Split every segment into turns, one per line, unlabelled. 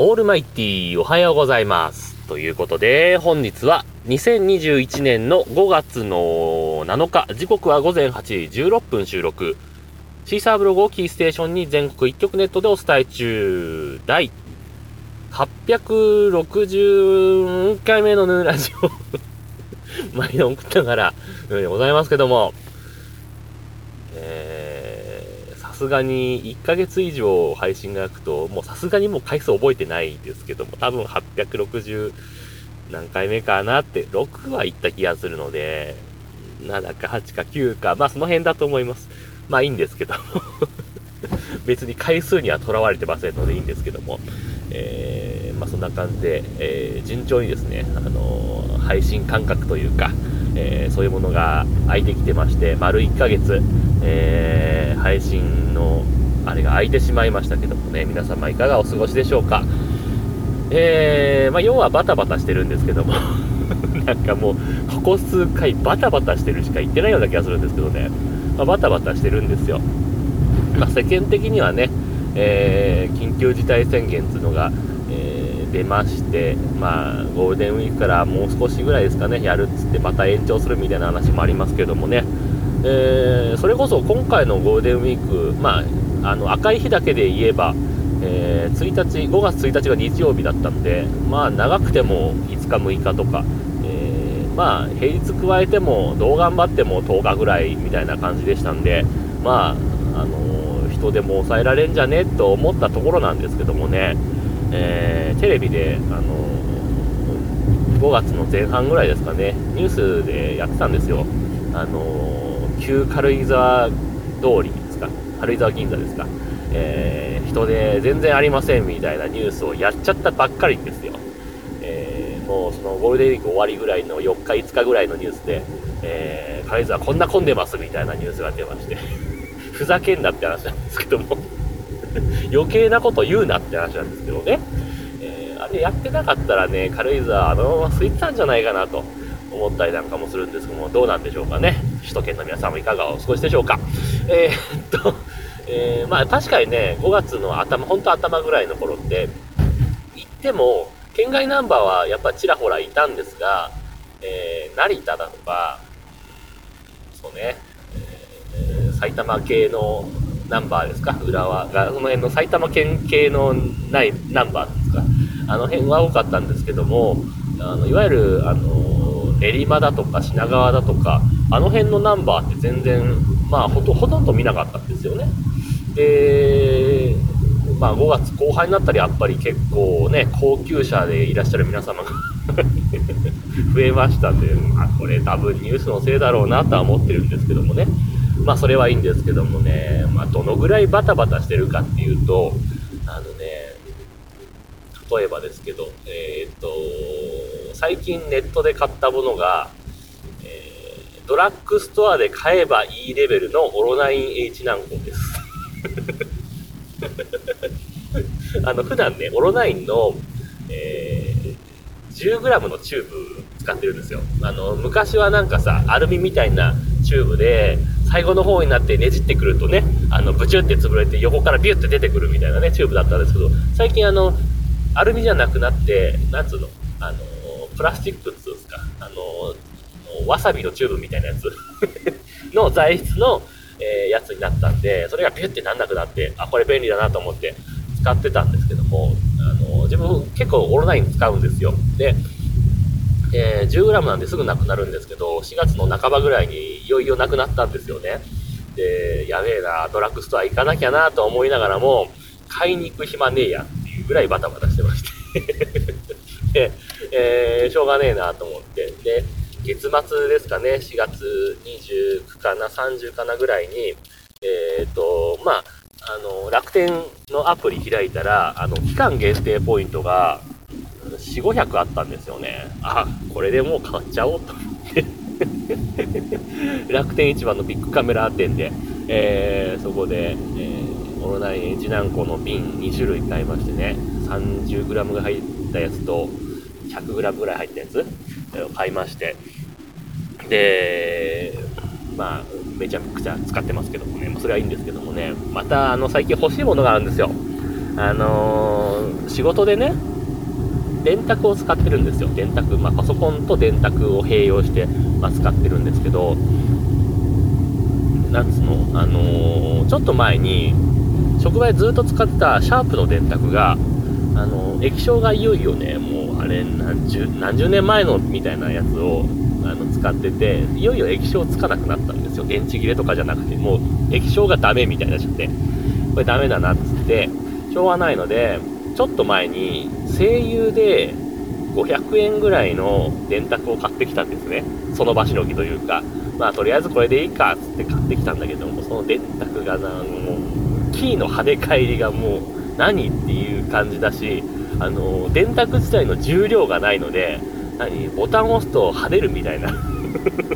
オールマイティーおはようございます。ということで、本日は2021年の5月の7日、時刻は午前8時16分収録。シーサーブログをキーステーションに全国一曲ネットでお伝え中、第860回目のヌーラジオ、毎度送ったから、ございますけども、すがに1ヶ月以上配信が空くと、もうさすがにもう回数覚えてないですけども、多分860何回目かなって、6は行った気がするので、7か8か9か、まあその辺だと思います。まあいいんですけども 別に回数にはとらわれてませんのでいいんですけども、えー、まあそんな感じで、えー、順調にですね、あのー配信感覚というか、えーそういうものが空いてきてまして、丸1ヶ月、えー配信のあれが空いてしまいましたけどもね、皆様いかがお過ごしでしょうか。えー、まあ要はバタバタしてるんですけども、なんかもう、ここ数回バタバタしてるしか言ってないような気がするんですけどね、まあ、バタバタしてるんですよ。まあ世間的にはね、えー緊急事態宣言っていうのが、出まして、まあ、ゴールデンウィークからもう少しぐらいですかね、やるっつってまた延長するみたいな話もありますけどもね、えーそれこそ今回のゴールデンウィーク、まあ、あの赤い日だけで言えば、えー1日、5月1日が日曜日だったんで、まあ、長くても5日、6日とか、えーまあ、平日加えても、どう頑張っても10日ぐらいみたいな感じでしたんで、まあ、あの人でも抑えられんじゃね？と思ったところなんですけどもね、えーテレビで、あの5月の前半ぐらいですかね、ニュースでやってたんですよ。あの旧軽井沢通りですか、軽井沢銀座ですか、えー人で全然ありませんみたいなニュースをやっちゃったばっかりですよ。えーもうそのゴールデンウィーク終わりぐらいの4日、5日ぐらいのニュースで、えー軽井沢こんな混んでますみたいなニュースが出まして、ふざけんなって話なんですけども、余計なこと言うなって話なんですけどね。えーあれやってなかったらね、軽井沢あのまま空いてたんじゃないかなと思ったりなんかもするんですけども、どうなんでしょうかね。首都圏の皆さんもいかがお過ごしでしょうか。えーっと、えーまあ確かにね、5月の頭、本当頭ぐらいの頃って、行っても、県外ナンバーはやっぱちらほらいたんですが、えー成田だとか、そうね、えー埼玉系のナンバーですか、浦和が、その辺の埼玉県系のないナンバーですか、あの辺は多かったんですけども、あのいわゆる、あの、練馬だとか品川だとか、あの辺のナンバーって全然、まあほと、ほとんど見なかったんですよね。で、まあ5月後半になったらやっぱり結構ね、高級車でいらっしゃる皆様が 増えましたんで、まあこれ多分ニュースのせいだろうなとは思ってるんですけどもね。まあそれはいいんですけどもね、まあどのぐらいバタバタしてるかっていうと、あのね、例えばですけど、えーっと、最近ネットで買ったものが、えードラッグストアで買えばいいレベルのオロナイン H 軟膏です。あの、普段ね、オロナインの、えー 10g のチューブ使ってるんですよ。あの、昔はなんかさ、アルミみたいなチューブで、最後の方になってねじってくるとね、あの、ブチュって潰れて横からビュって出てくるみたいなね、チューブだったんですけど、最近あの、アルミじゃなくなって、なんつうの、あの、プラスチックっつうんですか、あの、わさびのチューブみたいなやつ の材質の、えーやつになったんで、それがビュってなんなくなって、あ、これ便利だなと思って使ってたんですけども、あの、自分結構オロナイン使うんですよ。で、えー 10g なんですぐなくなるんですけど、4月の半ばぐらいにいよいよなくなったんですよね。で、やべえな、ドラッグストア行かなきゃなと思いながらも、買いに行く暇ねえやっていうぐらいバタバタしてまして。で、えーしょうがねえなと思って。で、月末ですかね、4月29かな、30かなぐらいに、えっ、と、まあ、あの、楽天のアプリ開いたら、あの、期間限定ポイントが、4、500あったんですよね。あ、これでもう買っちゃおうと思って。楽天市場のビッグカメラ店で、えーそこで、えーオロナインエチナンコの瓶2種類買いましてね、30g が入ったやつと、100g ぐらい入ったやつ、えー買いまして、で、まあ、めちゃくちゃ使ってますけどもね、まあそれはいいんですけどもね、また、あの、最近欲しいものがあるんですよ。あのー仕事でね、電卓を使ってるんですよ。電卓、まあ、パソコンと電卓を併用して、まあ、使ってるんですけど、なんつうの、あのー、ちょっと前に、職場でずっと使ってたシャープの電卓が、あの液晶がいよいよね、もうあれ何十、何十年前のみたいなやつをあの使ってて、いよいよ液晶つかなくなったんですよ。電池切れとかじゃなくて、もう液晶がダメみたいになっちゃって、これダメだなっつって、しょうがないので、ちょっと前に声優で500円ぐらいの電卓を買ってきたんですね。その場しのぎというか、まあとりあえずこれでいいかっつって買ってきたんだけども、その電卓がな、もう、キーの跳ね返りがもう何っていう感じだし、あの、電卓自体の重量がないので、何ボタンを押すと跳ねるみたいな。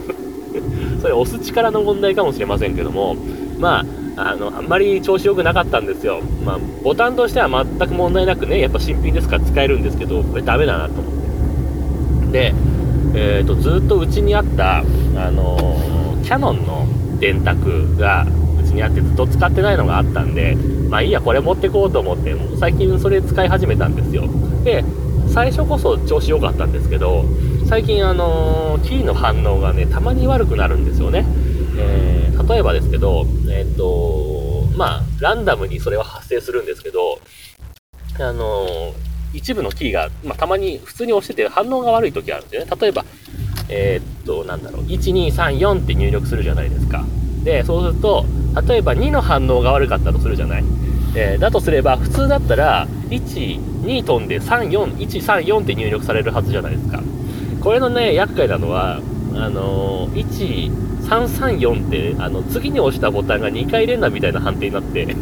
それ押す力の問題かもしれませんけども、まあ、あの、あんまり調子良くなかったんですよ。まあ、ボタンとしては全く問題なくね、やっぱ新品ですから使えるんですけど、これダメだなと思って。で、えっ、ー、と、ずっとうちにあった、あのー、キャノンの電卓がうちにあってずっと使ってないのがあったんで、まあいいや、これ持ってこうと思って、もう最近それ使い始めたんですよ。で、最初こそ調子良かったんですけど、最近あのー、キーの反応がね、たまに悪くなるんですよね。えー、例えばですけど、えっ、とまあ、ランダムにそれは発生するんですけど、あの、一部のキーが、まあ、たまに普通に押してて反応が悪い時あるんですよね。例えば、えっと、なんだろう、1234って入力するじゃないですか。で、そうすると、例えば2の反応が悪かったとするじゃない。えー、だとすれば、普通だったら、1、2飛んで34、134って入力されるはずじゃないですか。これのね、厄介なのは、あのー、1、334って、あの、次に押したボタンが2回連打みたいな判定になって。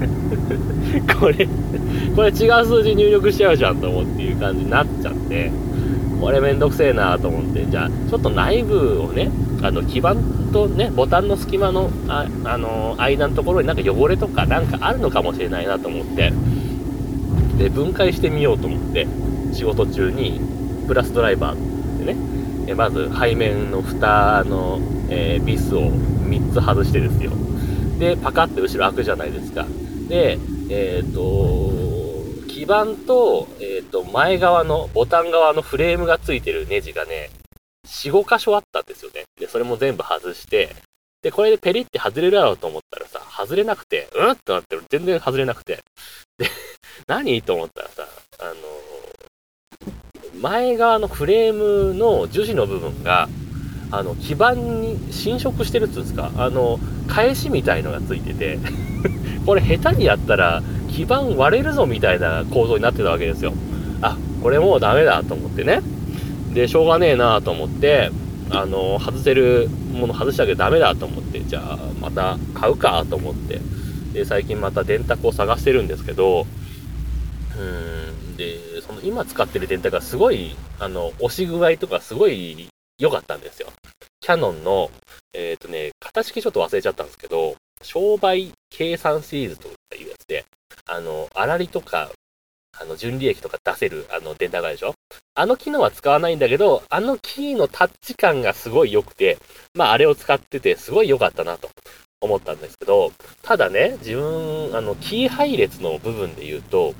これこれ違う数字入力しちゃうじゃんと思っていう感じになっちゃって、これめんどくせえなと思って、じゃあ、ちょっと内部をね、あの、基板とね、ボタンの隙間の、あ、あのー、間のところになんか汚れとかなんかあるのかもしれないなと思って、で、分解してみようと思って、仕事中に、プラスドライバー、えまず背面の蓋の、えー、ビスを3つ外してですよ。で、パカって後ろ開くじゃないですか。で、えっ、ー、と、基板と、えっ、ー、と、前側の、ボタン側のフレームがついてるネジがね、4、5箇所あったんですよね。で、それも全部外して、で、これでペリって外れるだろうと思ったらさ、外れなくて、うんってなって。全然外れなくて。で、何？と思ったらさ、あの前側のフレームの樹脂の部分が、あの、基板に侵食してるっつうんですか、あの、返しみたいのがついてて これ下手にやったら基板割れるぞみたいな構造になってたわけですよ。あ、これもうダメだと思ってね。で、しょうがねえなと思って、あの、外せるもの外したけどダメだと思って、じゃあまた買うかと思って、で、最近また電卓を探してるんですけど、うん、で、その今使ってる電卓がすごい、あの、押し具合とかすごい良かったんですよ。キャノンの、えっ、ー、とね、型式ちょっと忘れちゃったんですけど、商売計算シリーズというやつで、あの、粗利とか、あの、純利益とか出せる、あの、電卓がでしょ？あの機能は使わないんだけど、あのキーのタッチ感がすごい良くて、まあ、あれを使ってて、すごい良かったなと思ったんですけど、ただね、自分、あの、キー配列の部分で言うと、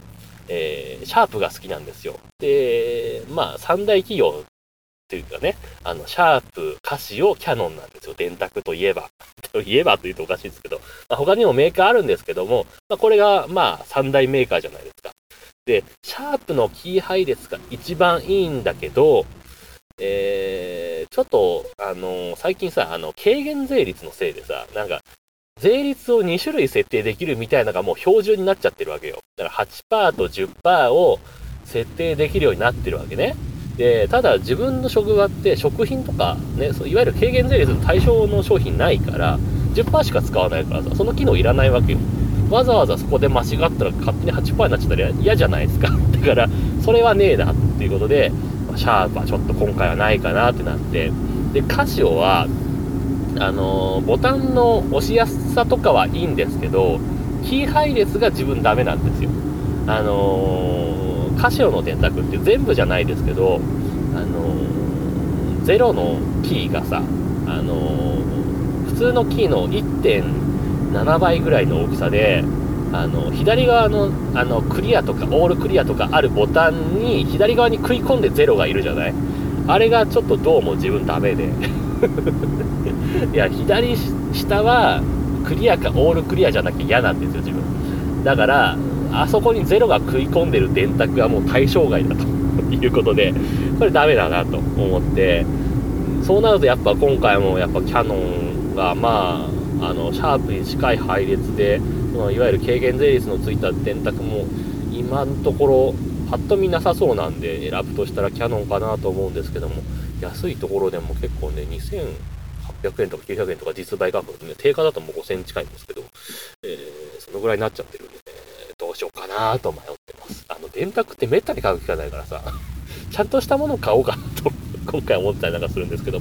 えー、シャープが好きなんですよ。で、まあ、三大企業っていうかね、あの、シャープ、カシオ、キャノンなんですよ。電卓といえば。といえばというとおかしいんですけど、まあ、他にもメーカーあるんですけども、まあ、これが、まあ、三大メーカーじゃないですか。で、シャープのキー配列が一番いいんだけど、えー、ちょっと、あのー、最近さ、あの、軽減税率のせいでさ、なんか、税率を2種類設定できるみたいなのがもう標準になっちゃってるわけよ。だから8%と10%を設定できるようになってるわけね。で、ただ自分の職場って食品とかね、そういわゆる軽減税率の対象の商品ないから、10%しか使わないからさ、その機能いらないわけよ。わざわざそこで間違ったら勝手に8%になっちゃったら嫌じゃないですか。だから、それはねえなっていうことで、シャープはちょっと今回はないかなってなって、で、カシオは、あのー、ボタンの押しやすさとかはいいんですけど、キー配列が自分ダメなんですよ。あのー、カシオの電卓って全部じゃないですけど、あのー、ゼロのキーがさ、あの普通のキーの1.7倍ぐらいの大きさで、あの左側のあのクリアとかオールクリアとかあるボタンに左側に食い込んでゼロがいるじゃない？あれがちょっとどうも自分ダメで いや左下はクリアかオールクリアじゃなきゃ嫌なんですよ自分。だからあそこにゼロが食い込んでる電卓はもう対象外だと いうことでこれダメだなと思って。そうなるとやっぱ今回もやっぱキャノンがまああのシャープに近い配列でいわゆる軽減税率のついた電卓も今のところパッと見なさそうなんで選ぶとしたらキャノンかなと思うんですけども安いところでも結構ね2000 800円とか900円とか実売価格でね定価だともう5000円近いんですけど、えー、そのぐらいになっちゃってるんでねどうしようかなと迷ってます。あの電卓ってめったに買う機会ないからさ ちゃんとしたものを買おうかなと今回思ったりなんかするんですけど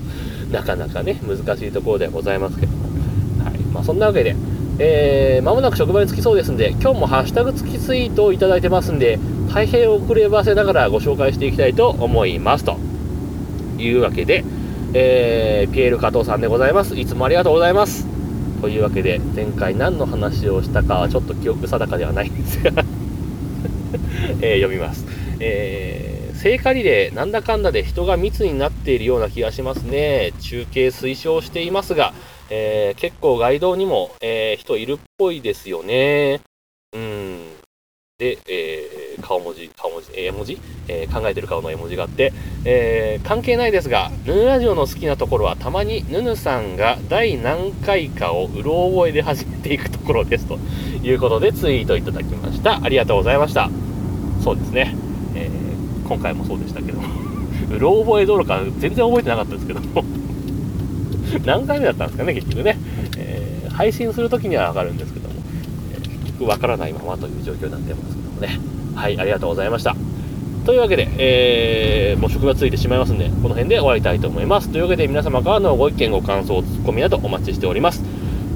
なかなかね難しいところではございますけど。はい。まあそんなわけでえー、間もなく職場に着きそうですんで、今日もハッシュタグ付きツイートをいただいてますんで、大変遅ればせながらご紹介していきたいと思います。というわけで、えー、ピエール加藤さんでございます。いつもありがとうございます。というわけで、前回何の話をしたかはちょっと記憶定かではないんですが えー、読みます。えー、聖火リレー、なんだかんだで人が密になっているような気がしますね。中継推奨していますが、えー、結構街道にも、えー、人いるっぽいですよね。うん。で、えー、顔文字、顔文字、絵文字、えー、考えてる顔の絵文字があって、えー、関係ないですが、ヌヌラジオの好きなところは、たまにヌヌさんが第何回かをうろ覚えで始めていくところです。ということでツイートいただきました。ありがとうございました。そうですね。えー、今回もそうでしたけども、うろ覚えどころか全然覚えてなかったですけども 何回目だったんですかね、結局ね。えー、配信するときにはわかるんですけども、えー、結局わからないままという状況になってますけどもね。はい、ありがとうございました。というわけで、えー、もう職がついてしまいますんで、この辺で終わりたいと思います。というわけで、皆様からのご意見、ご感想、ツッコミなどお待ちしております。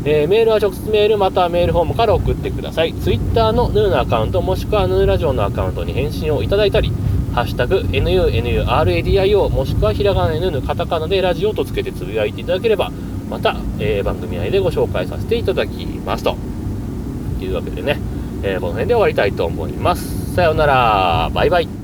えー、メールは直接メールまたはメールフォームから送ってください。Twitter のヌーのアカウントもしくはヌーラジオのアカウントに返信をいただいたり、ハッシュタグ NUNURADIO もしくはひらがな NN カタカナでラジオとつけてつぶやいていただければまた、えー、番組内でご紹介させていただきますというわけでね、えー、この辺で終わりたいと思いますさようなら。バイバイ。